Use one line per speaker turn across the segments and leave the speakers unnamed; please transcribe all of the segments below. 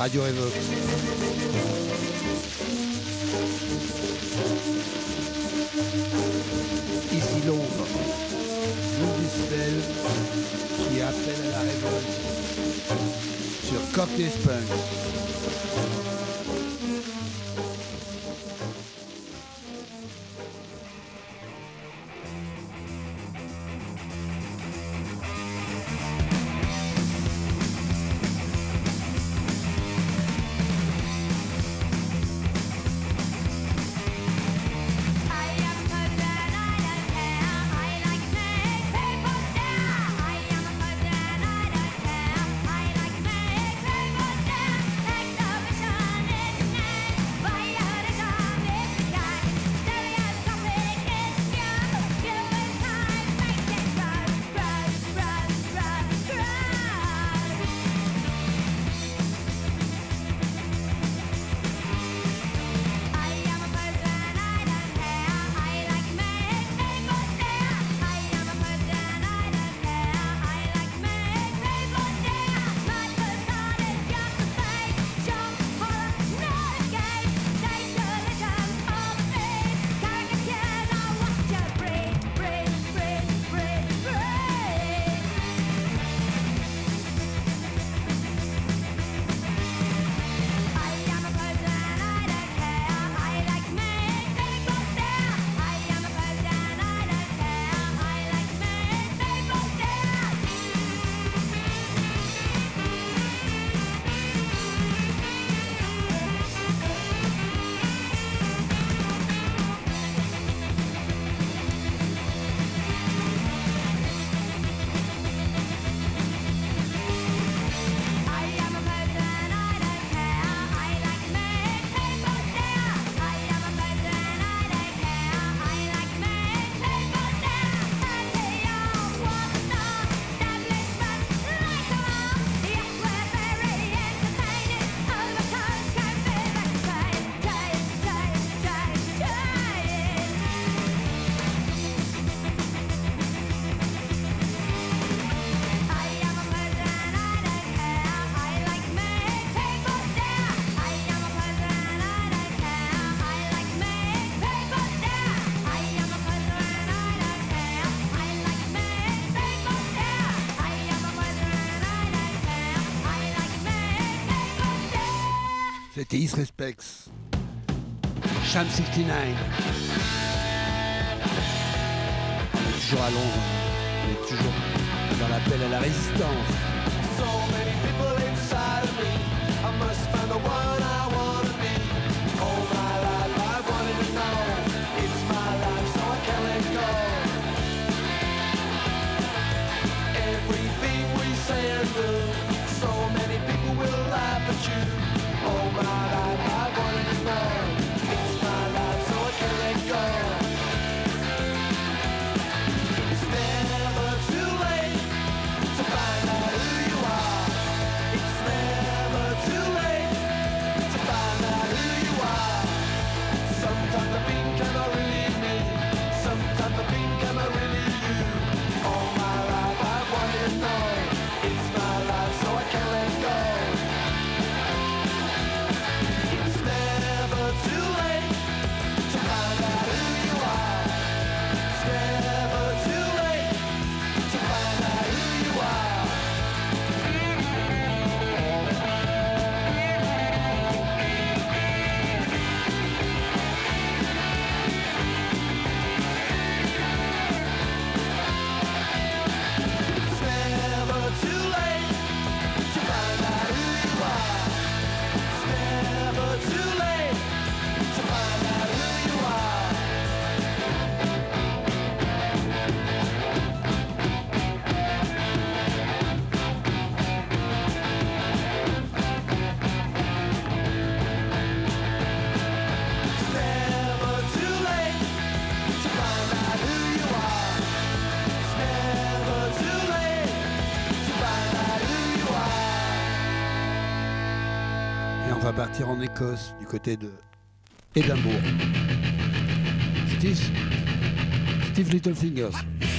Radio Évoque. Ici Londres, rue qui appelle à la révolte sur Cockney Punk. C'était Respects. Sham 69. On est toujours à Londres. On est toujours dans l'appel à la résistance. partir en Écosse, du côté de Édimbourg. Steve, Steve Littlefingers.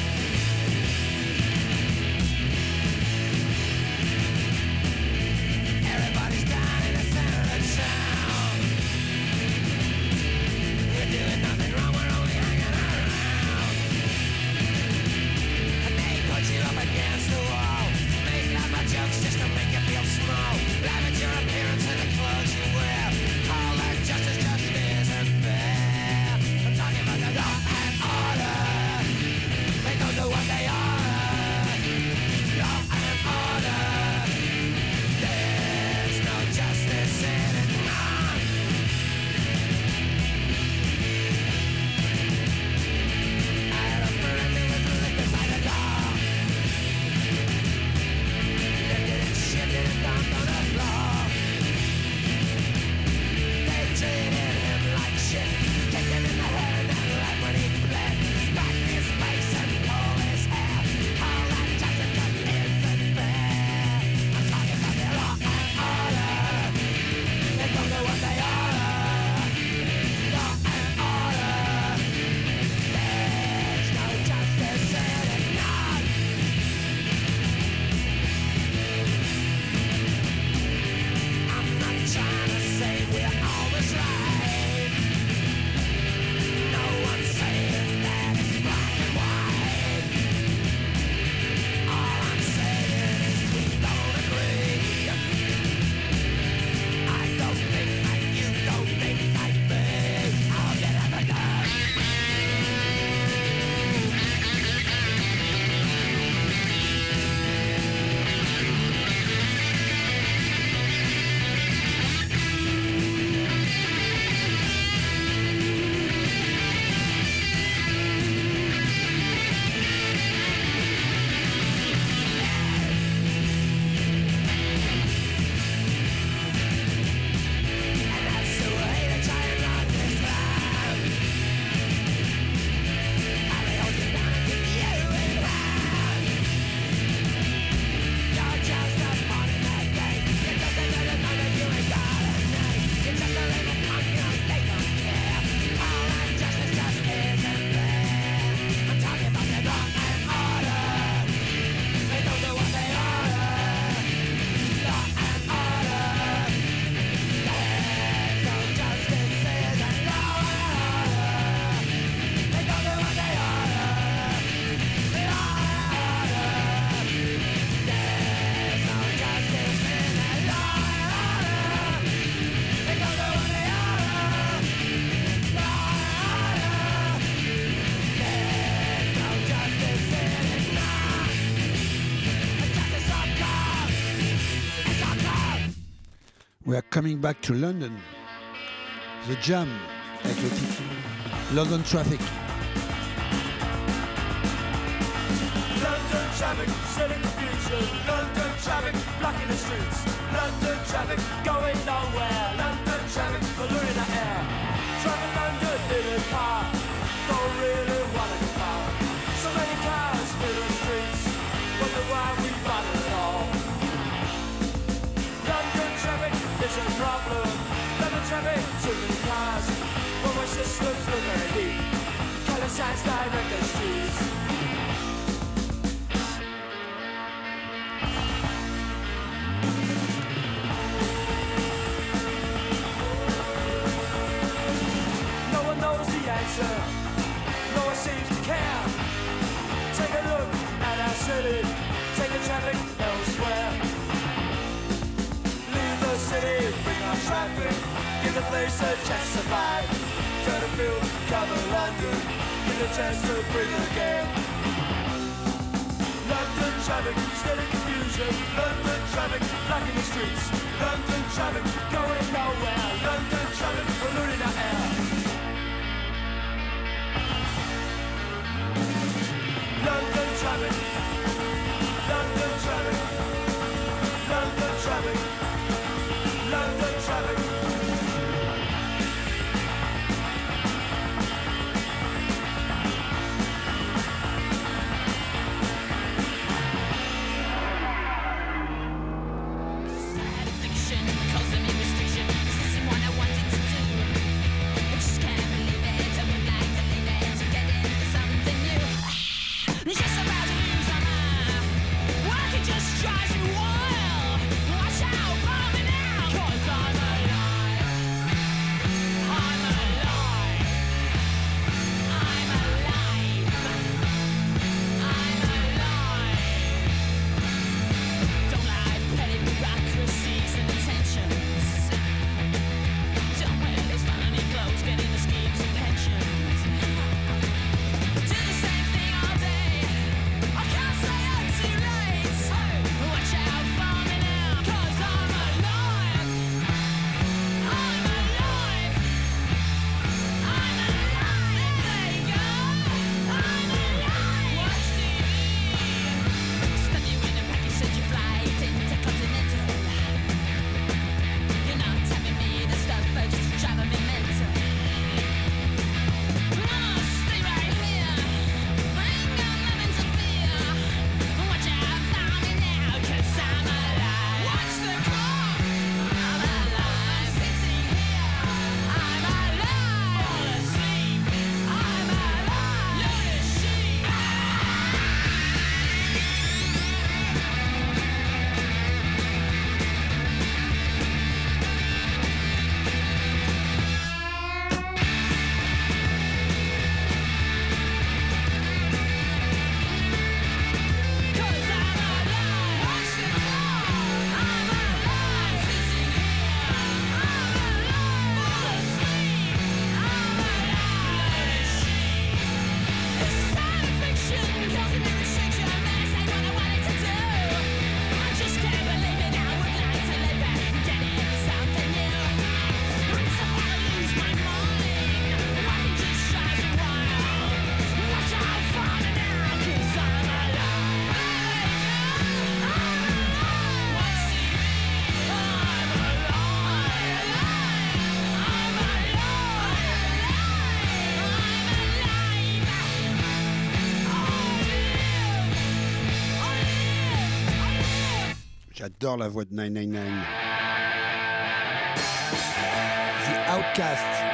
Coming Back to London. The Jam, avec le titre London Traffic.
London traffic, set in the future. London traffic, blocking the streets. London traffic, going nowhere. No one knows the answer No one seems to care Take a look at our city Take traffic elsewhere Leave the city, bring traffic. Give the place a chance to survive. London, get a chance to breathe again. London traffic, steady confusion. London traffic, black in the streets. London traffic, going nowhere. London traffic, polluting our air.
J'adore la voix de 999. The Outcast.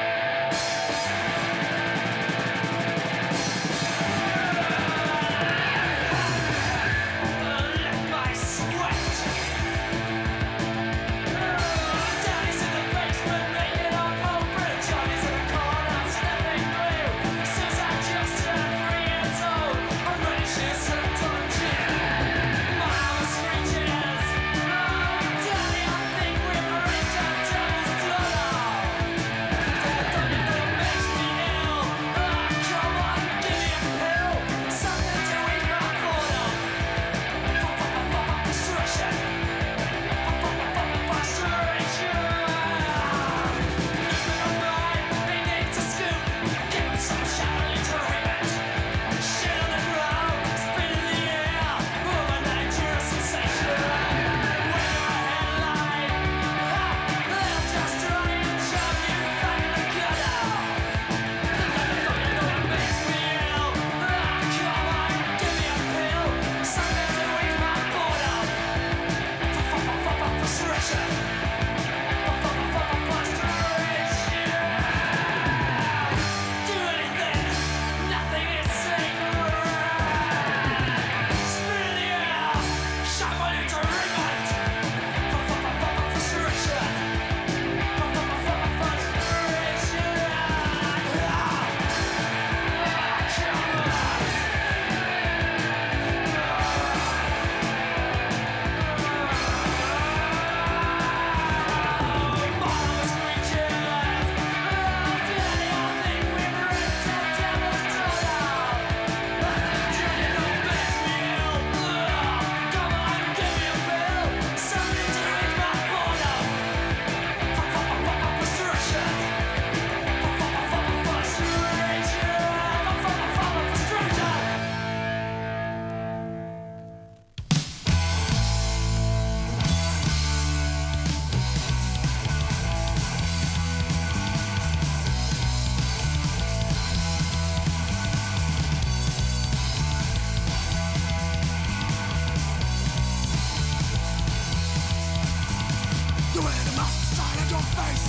must silence your face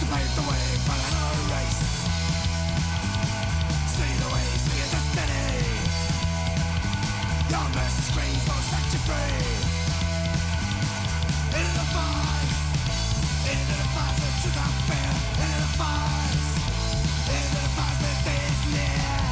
to pave the way for another race. See the see destiny. Your will set you free. Into the fires, into
the
fires that fear. Into the fires, into the
fires near.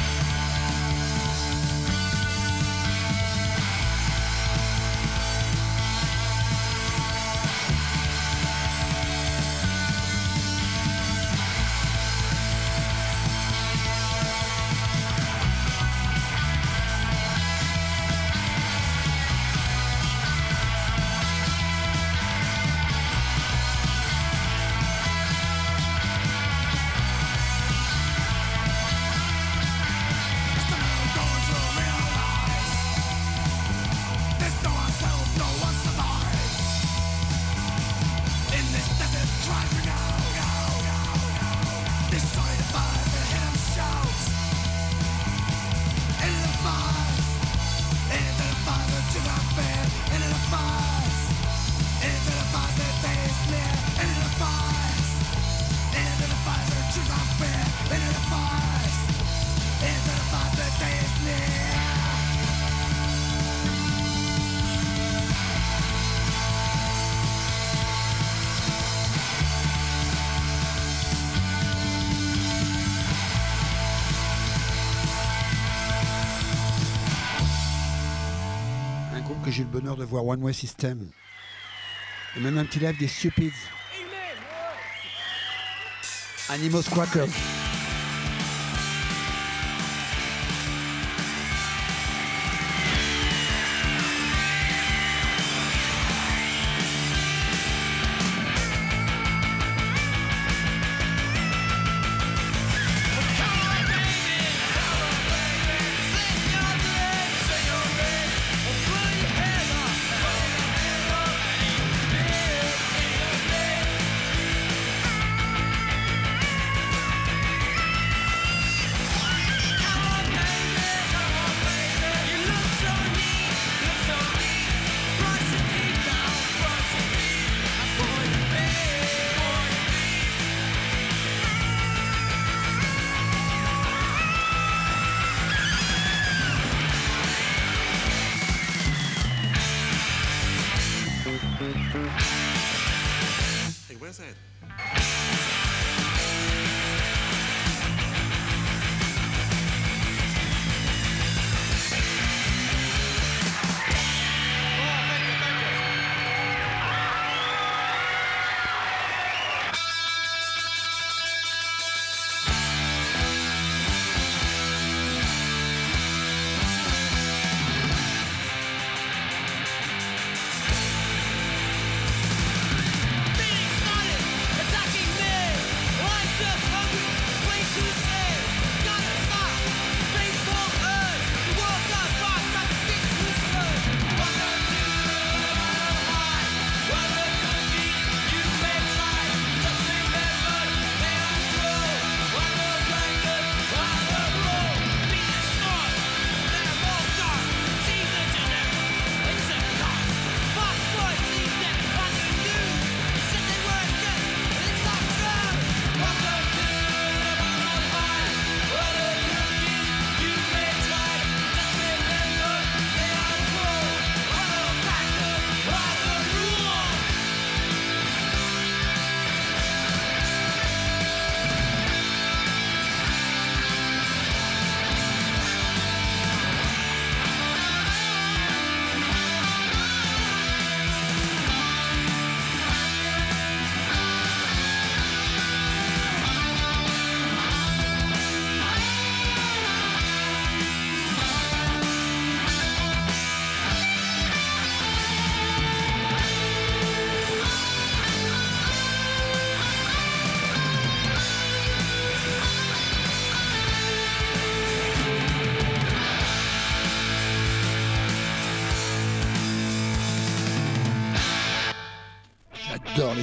j'ai eu le bonheur de voir One Way System. Et même un petit live des Stupids. Animals Quackers.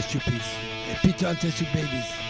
masterpiece, a picture and babies.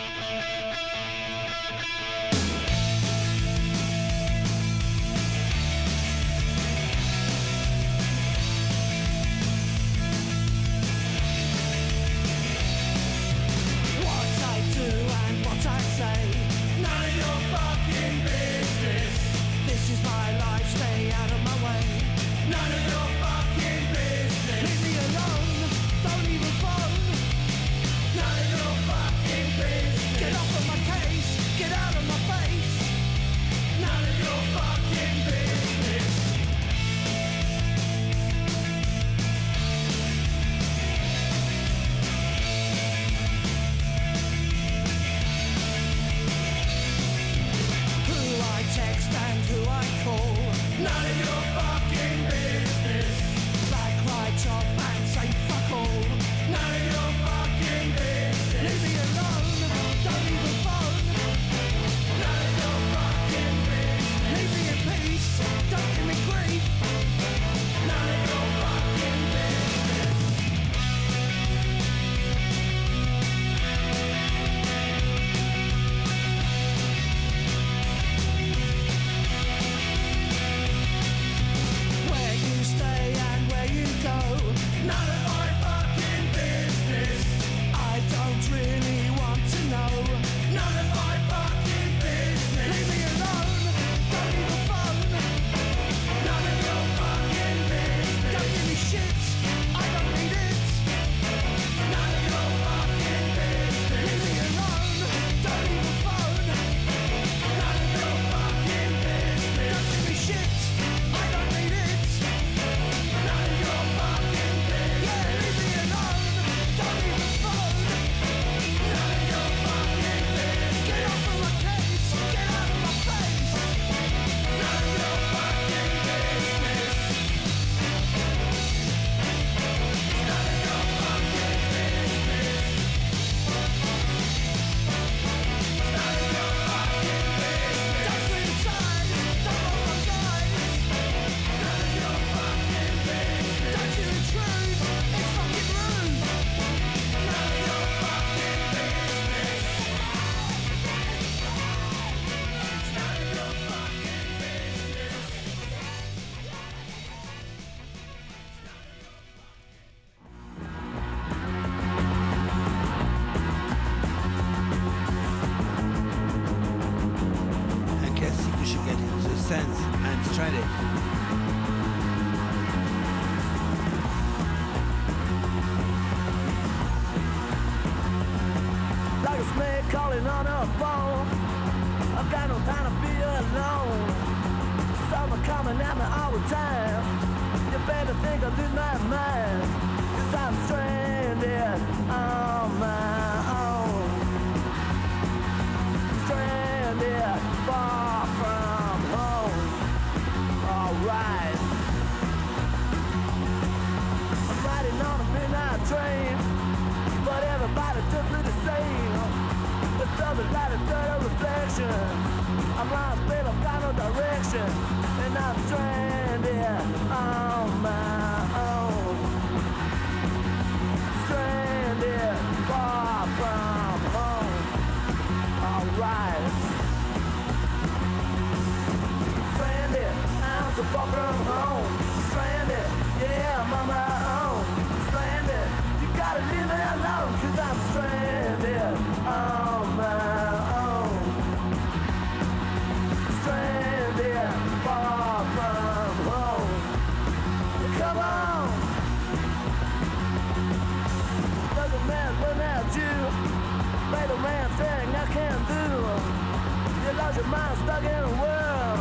Cause your mind's stuck in a world.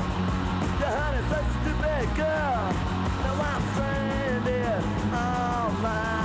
Your honey's such a stupid girl. Now I'm stranded all my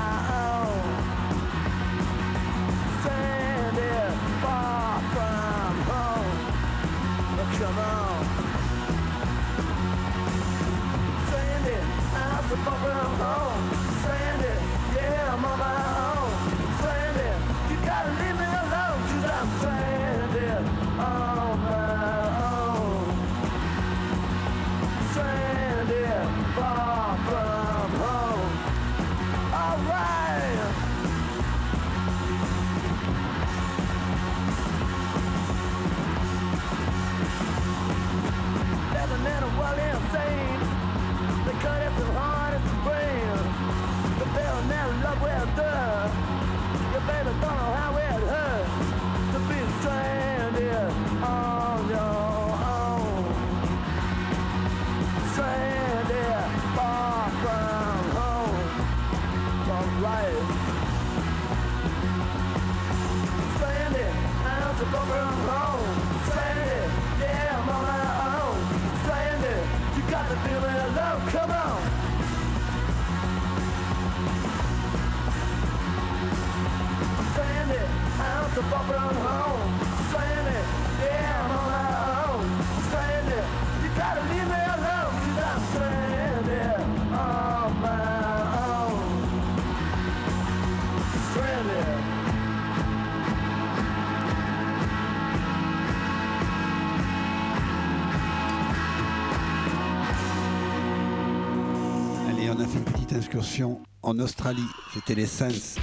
Allez, on a fait une petite excursion en Australie, c'était les Saints,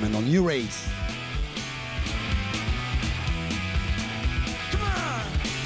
maintenant New Race.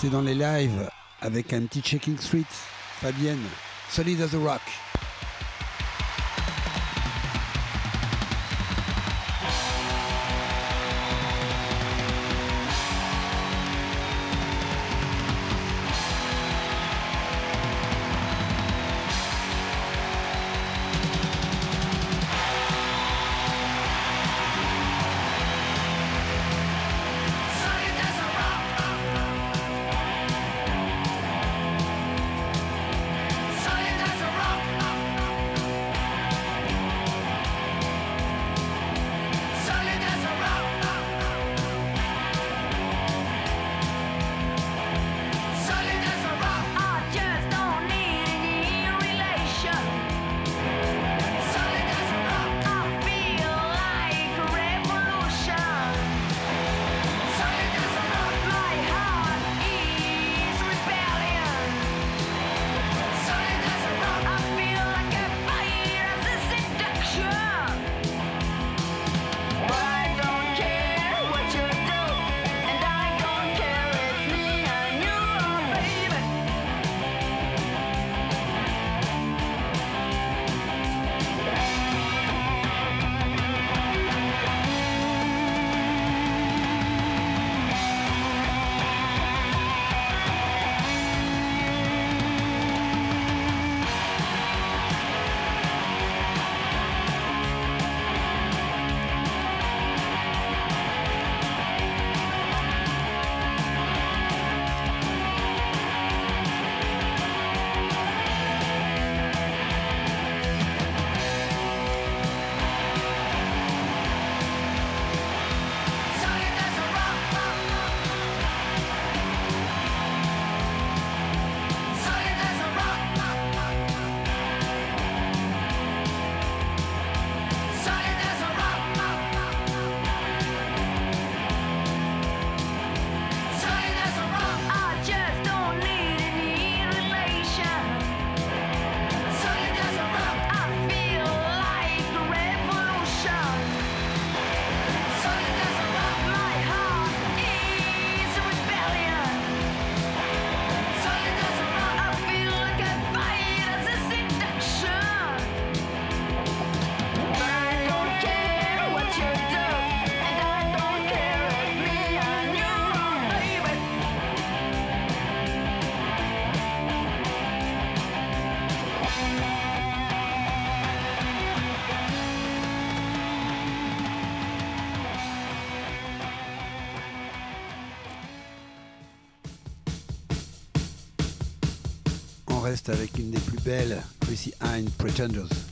rester dans les lives avec un petit Checking Street, Fabienne, solid as a rock.
Avec une des plus belles, Chrissy Hine Pretenders.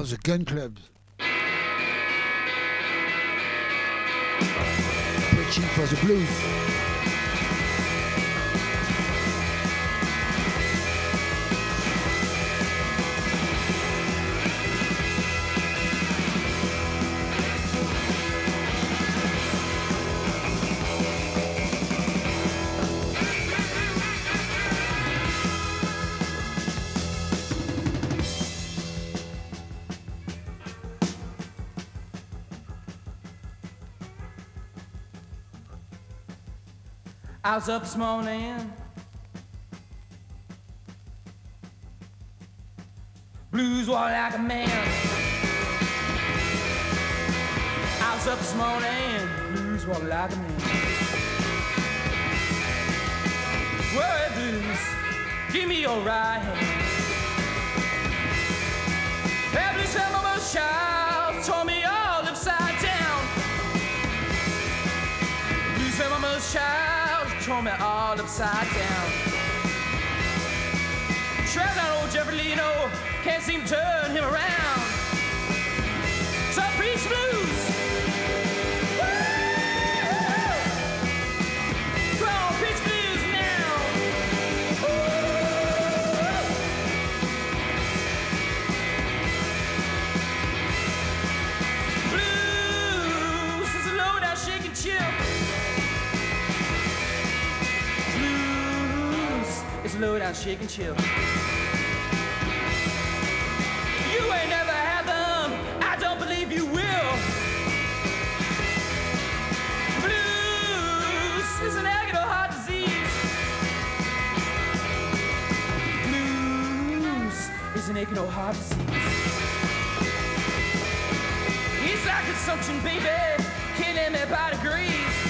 now the
Gun Club. cheap for the blues.
I was up this morning. Blues walk like a man. I was up this morning. Blues walk like a man. Worry blues, give me your right hand. Every time I'm child told me torment all upside down. Trapped on old Jeffrey Leno, can't seem to turn him around. shake and chill. You ain't never had them. I don't believe you will. Blues is an agony heart disease. Blues is
an agony heart disease. It's like consumption, baby, killing me by degrees.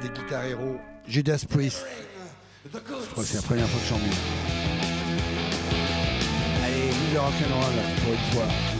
des Guitar Hero, Judas Priest. Je crois que c'est la première fois que j'en mets. Allez, le rock'n'roll pour une fois.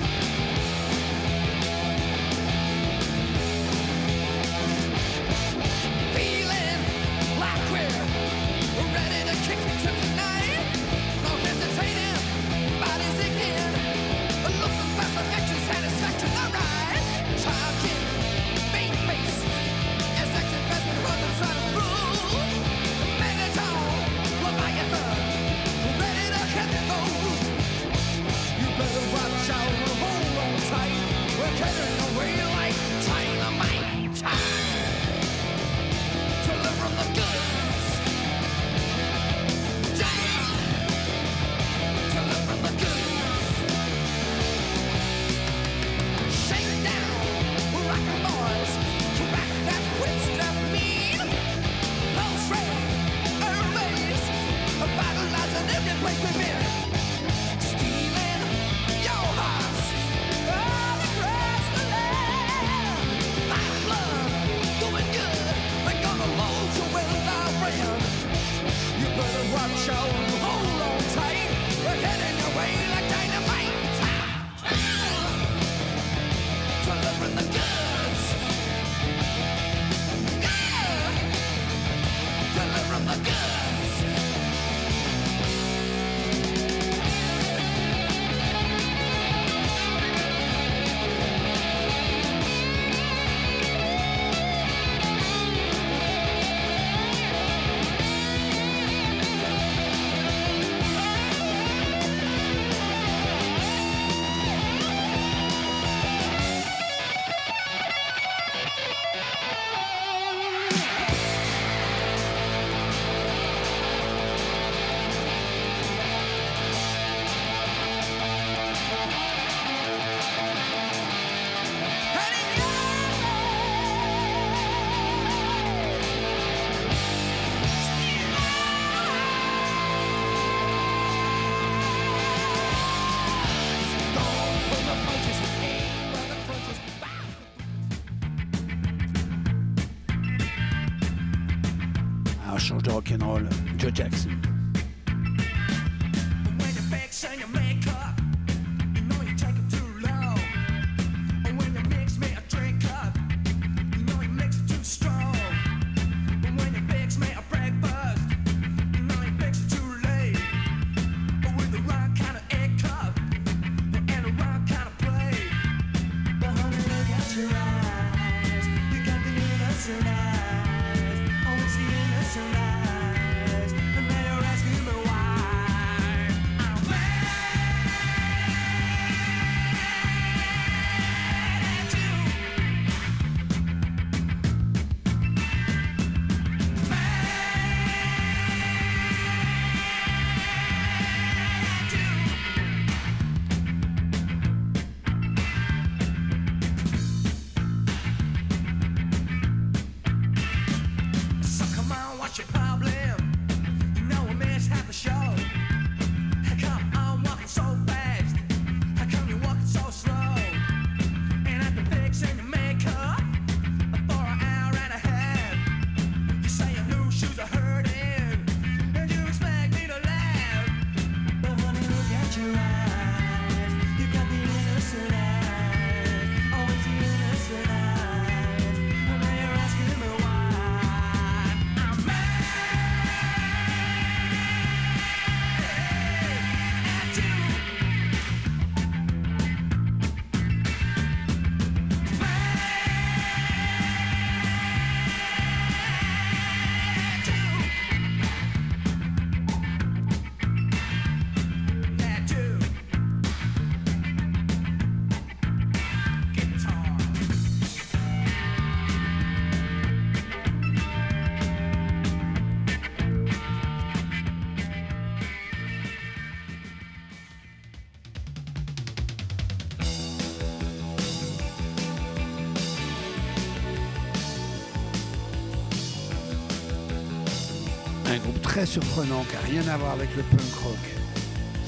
surprenant qui n'a rien à voir avec le punk rock.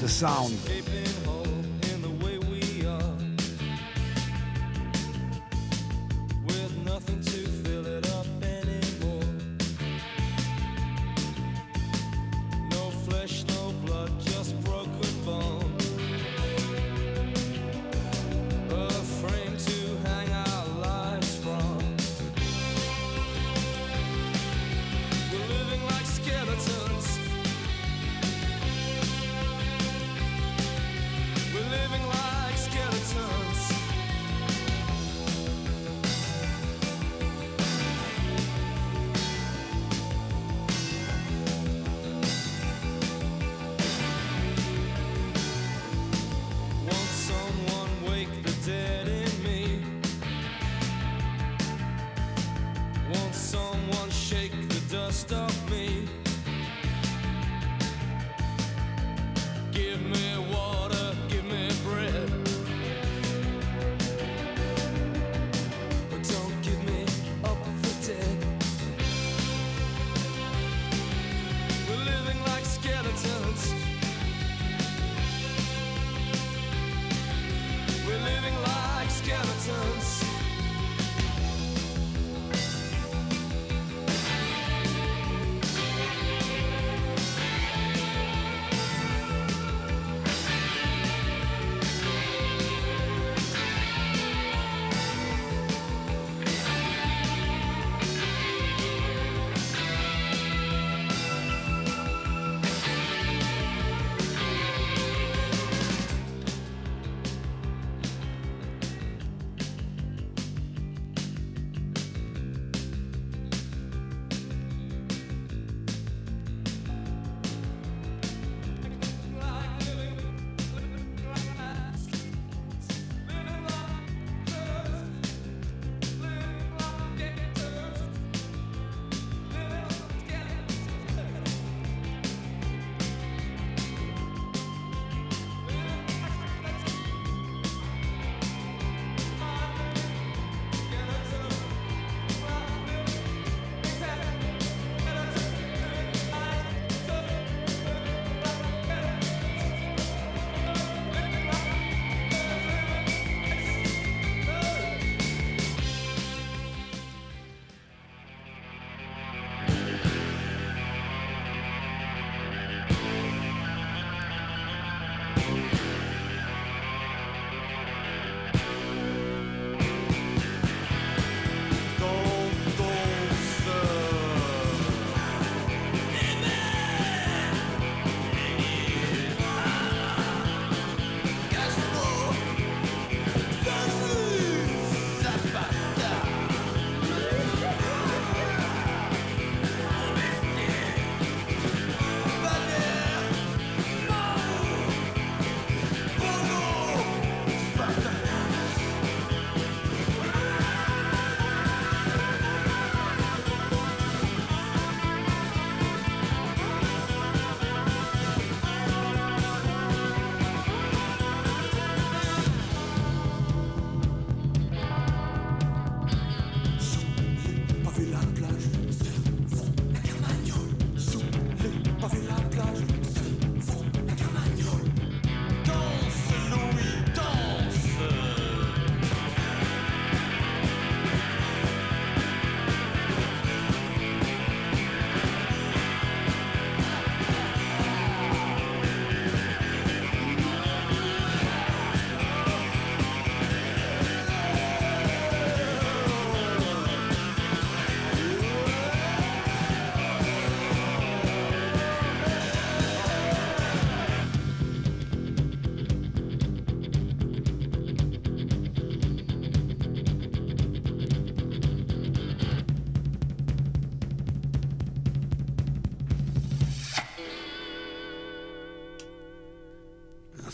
The Sound.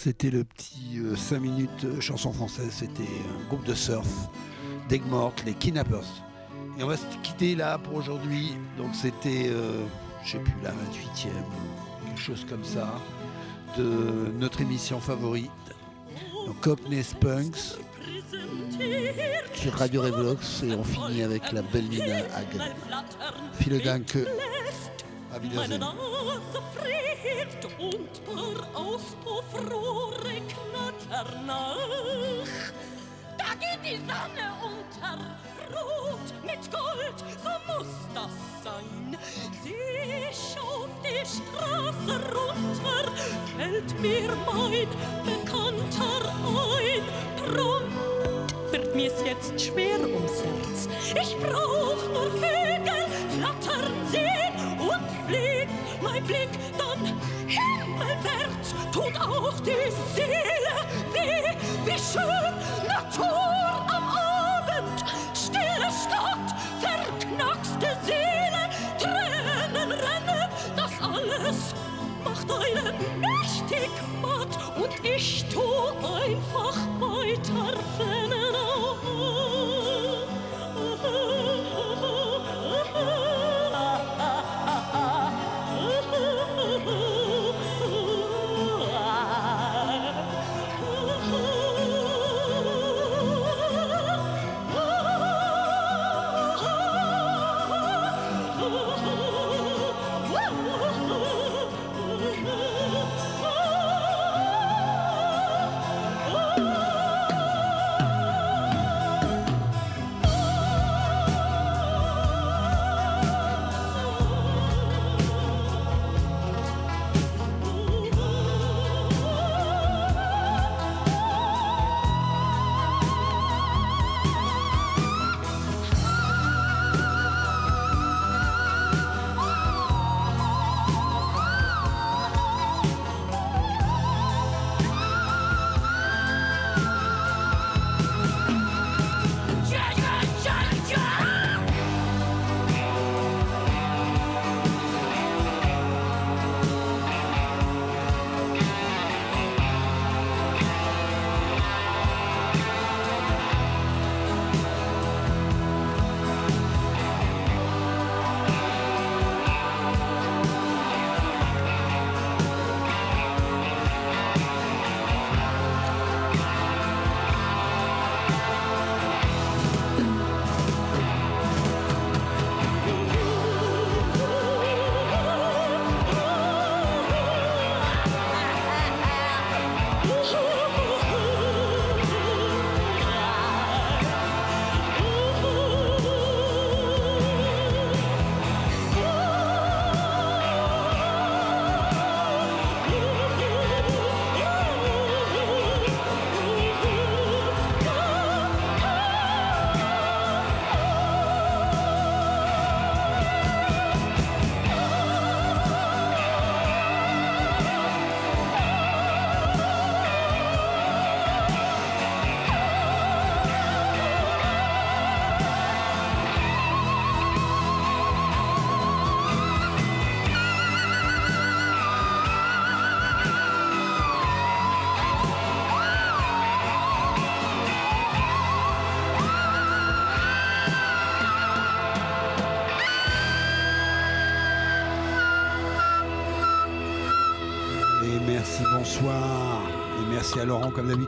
C'était le petit 5 minutes euh, chanson française. C'était un groupe de surf d'Egmort, les Kidnappers. Et on va se quitter là pour aujourd'hui. Donc c'était, euh, je sais plus, la 28e, quelque chose comme ça, de notre émission favorite. Donc Cockney Spunks sur Radio Revox et on finit avec la belle Nina Hagen. Vielen. Auf Wiedersehen.
Meine Nase friert unter Auspuffrohre knattern nach. Da geht die Sonne unter, rot mit Gold, so muss das sein. Ich auf die Straße runter, fällt mir mein Bekannter ein. Drum wird mir's jetzt schwer ums Herz. Ich brauch nur Vögel flattern und fliegt mein Blick dann himmelwärts. Tut auch die Seele weh, wie schön Natur am Abend. Stille Stadt, verknackste Seele, Tränen rennen, das alles macht einen mächtig matt und ich tu einfach weiter Ja,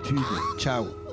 YouTube，Ciao。